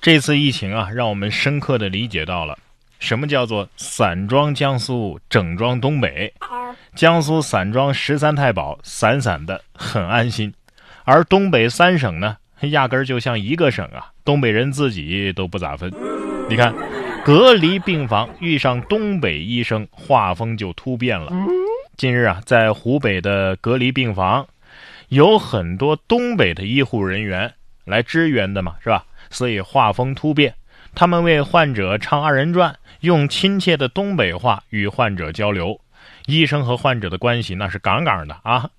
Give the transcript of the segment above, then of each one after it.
这次疫情啊，让我们深刻的理解到了什么叫做散装江苏，整装东北。江苏散装十三太保，散散的很安心，而东北三省呢，压根儿就像一个省啊，东北人自己都不咋分。你看，隔离病房遇上东北医生，画风就突变了。近日啊，在湖北的隔离病房，有很多东北的医护人员来支援的嘛，是吧？所以画风突变，他们为患者唱二人转，用亲切的东北话与患者交流。医生和患者的关系那是杠杠的啊，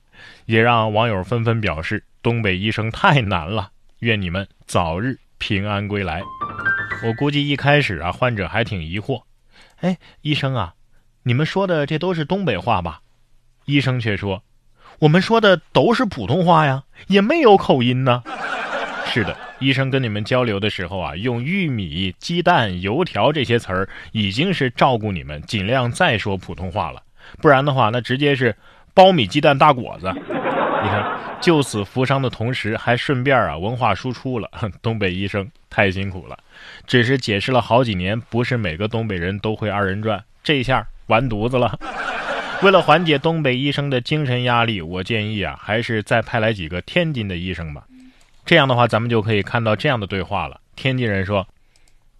也让网友纷纷表示：东北医生太难了，愿你们早日平安归来。我估计一开始啊，患者还挺疑惑，哎，医生啊，你们说的这都是东北话吧？医生却说，我们说的都是普通话呀，也没有口音呢。是的，医生跟你们交流的时候啊，用玉米、鸡蛋、油条这些词儿，已经是照顾你们，尽量再说普通话了。不然的话，那直接是苞米鸡蛋大果子。你看，救死扶伤的同时，还顺便啊文化输出了。东北医生太辛苦了，只是解释了好几年，不是每个东北人都会二人转，这下完犊子了。为了缓解东北医生的精神压力，我建议啊，还是再派来几个天津的医生吧。这样的话，咱们就可以看到这样的对话了。天津人说：“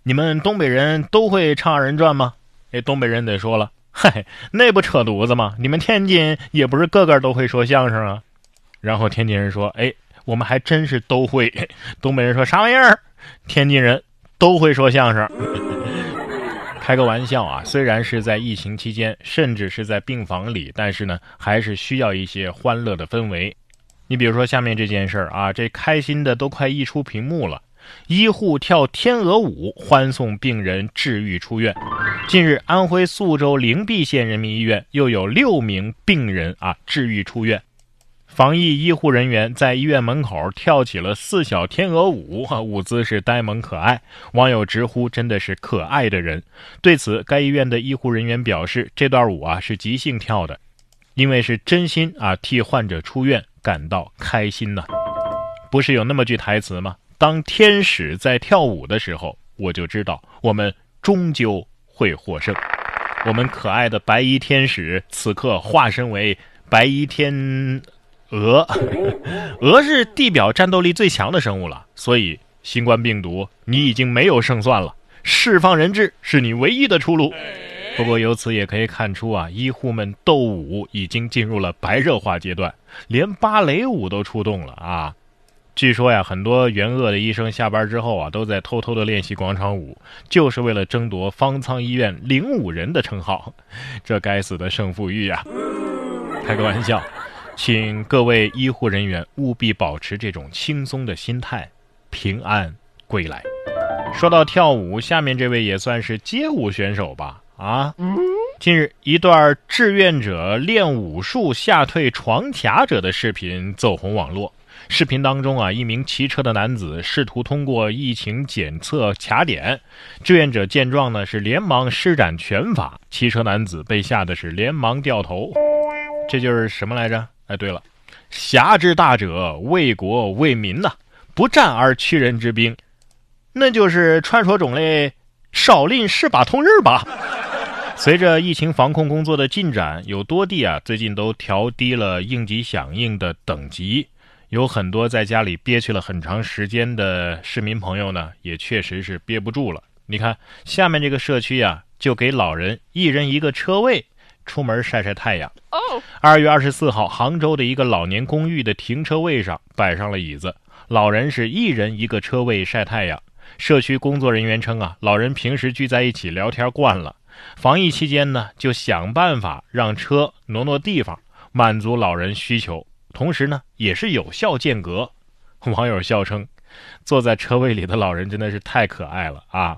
你们东北人都会唱二人转吗？”哎，东北人得说了。嗨，那不扯犊子吗？你们天津也不是个个都会说相声啊。然后天津人说：“哎，我们还真是都会。”东北人说：“啥玩意儿？”天津人都会说相声。开个玩笑啊！虽然是在疫情期间，甚至是在病房里，但是呢，还是需要一些欢乐的氛围。你比如说下面这件事儿啊，这开心的都快溢出屏幕了。医护跳天鹅舞欢送病人治愈出院。近日，安徽宿州灵璧县人民医院又有六名病人啊治愈出院。防疫医护人员在医院门口跳起了四小天鹅舞，舞姿是呆萌可爱，网友直呼真的是可爱的人。对此，该医院的医护人员表示，这段舞啊是即兴跳的，因为是真心啊替患者出院感到开心呢。不是有那么句台词吗？当天使在跳舞的时候，我就知道我们终究。会获胜。我们可爱的白衣天使此刻化身为白衣天鹅，鹅是地表战斗力最强的生物了，所以新冠病毒你已经没有胜算了，释放人质是你唯一的出路。不过由此也可以看出啊，医护们斗舞已经进入了白热化阶段，连芭蕾舞都出动了啊。据说呀，很多援鄂的医生下班之后啊，都在偷偷的练习广场舞，就是为了争夺方舱医院领舞人的称号。这该死的胜负欲呀！开个玩笑，请各位医护人员务必保持这种轻松的心态，平安归来。说到跳舞，下面这位也算是街舞选手吧？啊，近日一段志愿者练武术吓退闯卡者的视频走红网络。视频当中啊，一名骑车的男子试图通过疫情检测卡点，志愿者见状呢是连忙施展拳法，骑车男子被吓得是连忙掉头。这就是什么来着？哎，对了，侠之大者，为国为民呐，不战而屈人之兵，那就是传说中的少林十八铜人吧。随着疫情防控工作的进展，有多地啊最近都调低了应急响应的等级。有很多在家里憋屈了很长时间的市民朋友呢，也确实是憋不住了。你看下面这个社区啊，就给老人一人一个车位，出门晒晒太阳。哦，二月二十四号，杭州的一个老年公寓的停车位上摆上了椅子，老人是一人一个车位晒太阳。社区工作人员称啊，老人平时聚在一起聊天惯了，防疫期间呢，就想办法让车挪挪地方，满足老人需求。同时呢，也是有效间隔。网友笑称，坐在车位里的老人真的是太可爱了啊！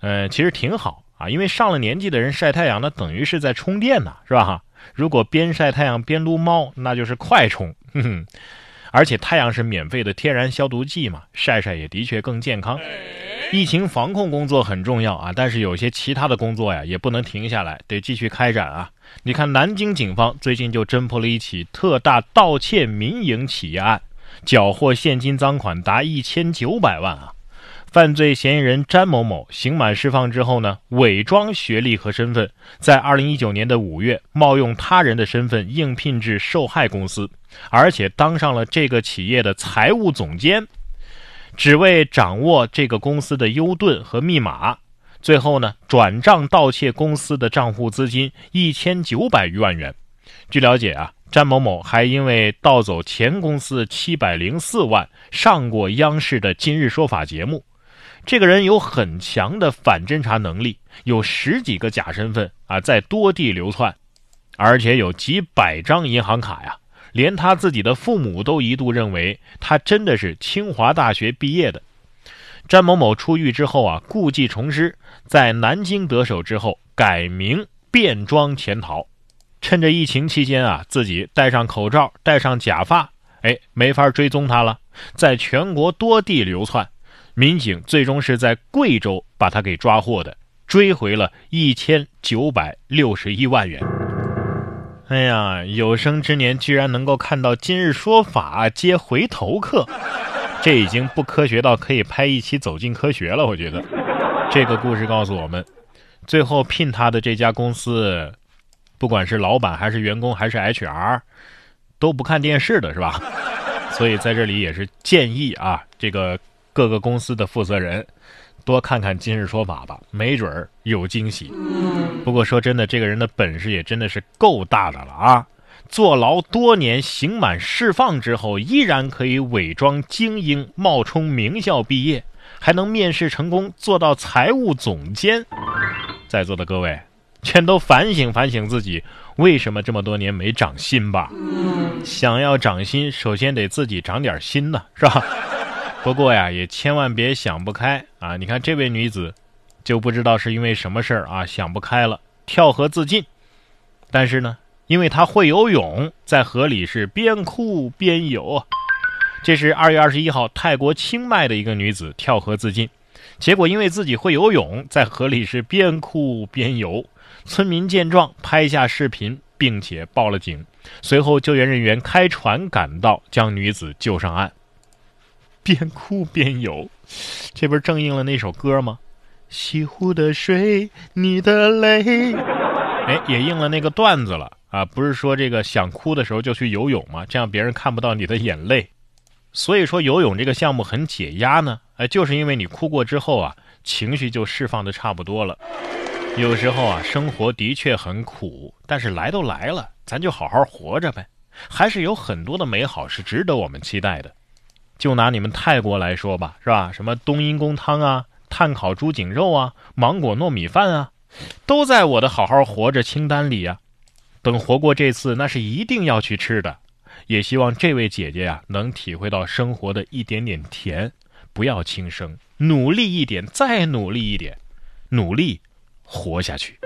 嗯，其实挺好啊，因为上了年纪的人晒太阳，那等于是在充电呢，是吧？如果边晒太阳边撸猫，那就是快充。哼哼，而且太阳是免费的天然消毒剂嘛，晒晒也的确更健康。疫情防控工作很重要啊，但是有些其他的工作呀，也不能停下来，得继续开展啊。你看，南京警方最近就侦破了一起特大盗窃民营企业案，缴获现金赃款达一千九百万啊！犯罪嫌疑人詹某某刑满释放之后呢，伪装学历和身份，在二零一九年的五月，冒用他人的身份应聘至受害公司，而且当上了这个企业的财务总监，只为掌握这个公司的优盾和密码。最后呢，转账盗窃公司的账户资金一千九百余万元。据了解啊。詹某某还因为盗走前公司七百零四万，上过央视的《今日说法》节目。这个人有很强的反侦查能力，有十几个假身份啊，在多地流窜，而且有几百张银行卡呀。连他自己的父母都一度认为他真的是清华大学毕业的。詹某某出狱之后啊，故技重施，在南京得手之后，改名变装潜逃。趁着疫情期间啊，自己戴上口罩，戴上假发，哎，没法追踪他了，在全国多地流窜，民警最终是在贵州把他给抓获的，追回了一千九百六十一万元。哎呀，有生之年居然能够看到《今日说法》接回头客，这已经不科学到可以拍一期《走进科学》了。我觉得，这个故事告诉我们，最后聘他的这家公司。不管是老板还是员工还是 HR，都不看电视的是吧？所以在这里也是建议啊，这个各个公司的负责人多看看《今日说法》吧，没准儿有惊喜。不过说真的，这个人的本事也真的是够大的了啊！坐牢多年，刑满释放之后，依然可以伪装精英，冒充名校毕业，还能面试成功，做到财务总监。在座的各位。全都反省反省自己，为什么这么多年没长心吧？想要长心，首先得自己长点心呢，是吧？不过呀，也千万别想不开啊！你看这位女子，就不知道是因为什么事儿啊，想不开了，跳河自尽。但是呢，因为她会游泳，在河里是边哭边游。这是二月二十一号，泰国清迈的一个女子跳河自尽，结果因为自己会游泳，在河里是边哭边游。村民见状，拍下视频，并且报了警。随后，救援人员开船赶到，将女子救上岸。边哭边游，这不是正应了那首歌吗？西湖的水，你的泪。哎，也应了那个段子了啊！不是说这个想哭的时候就去游泳吗？这样别人看不到你的眼泪。所以说，游泳这个项目很解压呢。哎，就是因为你哭过之后啊，情绪就释放的差不多了。有时候啊，生活的确很苦，但是来都来了，咱就好好活着呗。还是有很多的美好是值得我们期待的。就拿你们泰国来说吧，是吧？什么冬阴功汤啊、炭烤猪颈肉啊、芒果糯米饭啊，都在我的好好活着清单里呀。等活过这次，那是一定要去吃的。也希望这位姐姐呀，能体会到生活的一点点甜，不要轻生，努力一点，再努力一点，努力。活下去。